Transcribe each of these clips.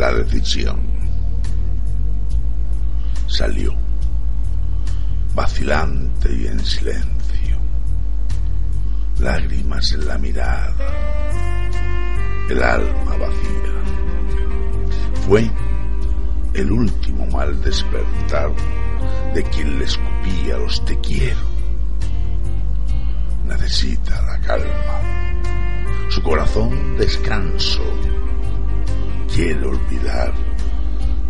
la decisión. Salió, vacilante y en silencio, lágrimas en la mirada, el alma vacía. Fue el último mal despertar de quien le escupía los te quiero. Necesita la calma, su corazón descanso. Quiere olvidar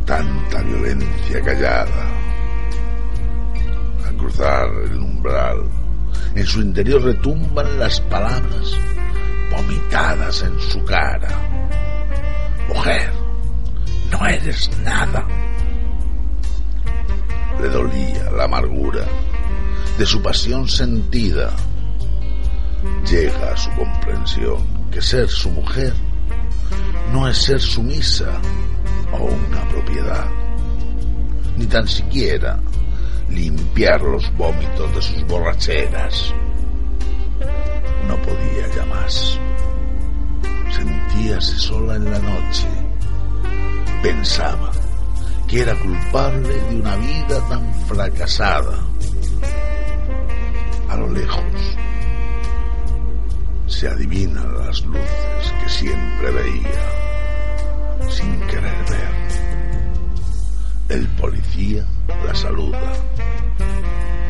tanta violencia callada. Al cruzar el umbral, en su interior retumban las palabras vomitadas en su cara. Mujer, no eres nada. Le dolía la amargura de su pasión sentida. Llega a su comprensión que ser su mujer no es ser sumisa o una propiedad, ni tan siquiera limpiar los vómitos de sus borracheras. No podía ya más. Sentíase sola en la noche. Pensaba que era culpable de una vida tan fracasada. A lo lejos se adivinan las luces siempre veía sin querer ver. El policía la saluda.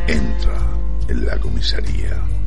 Entra en la comisaría.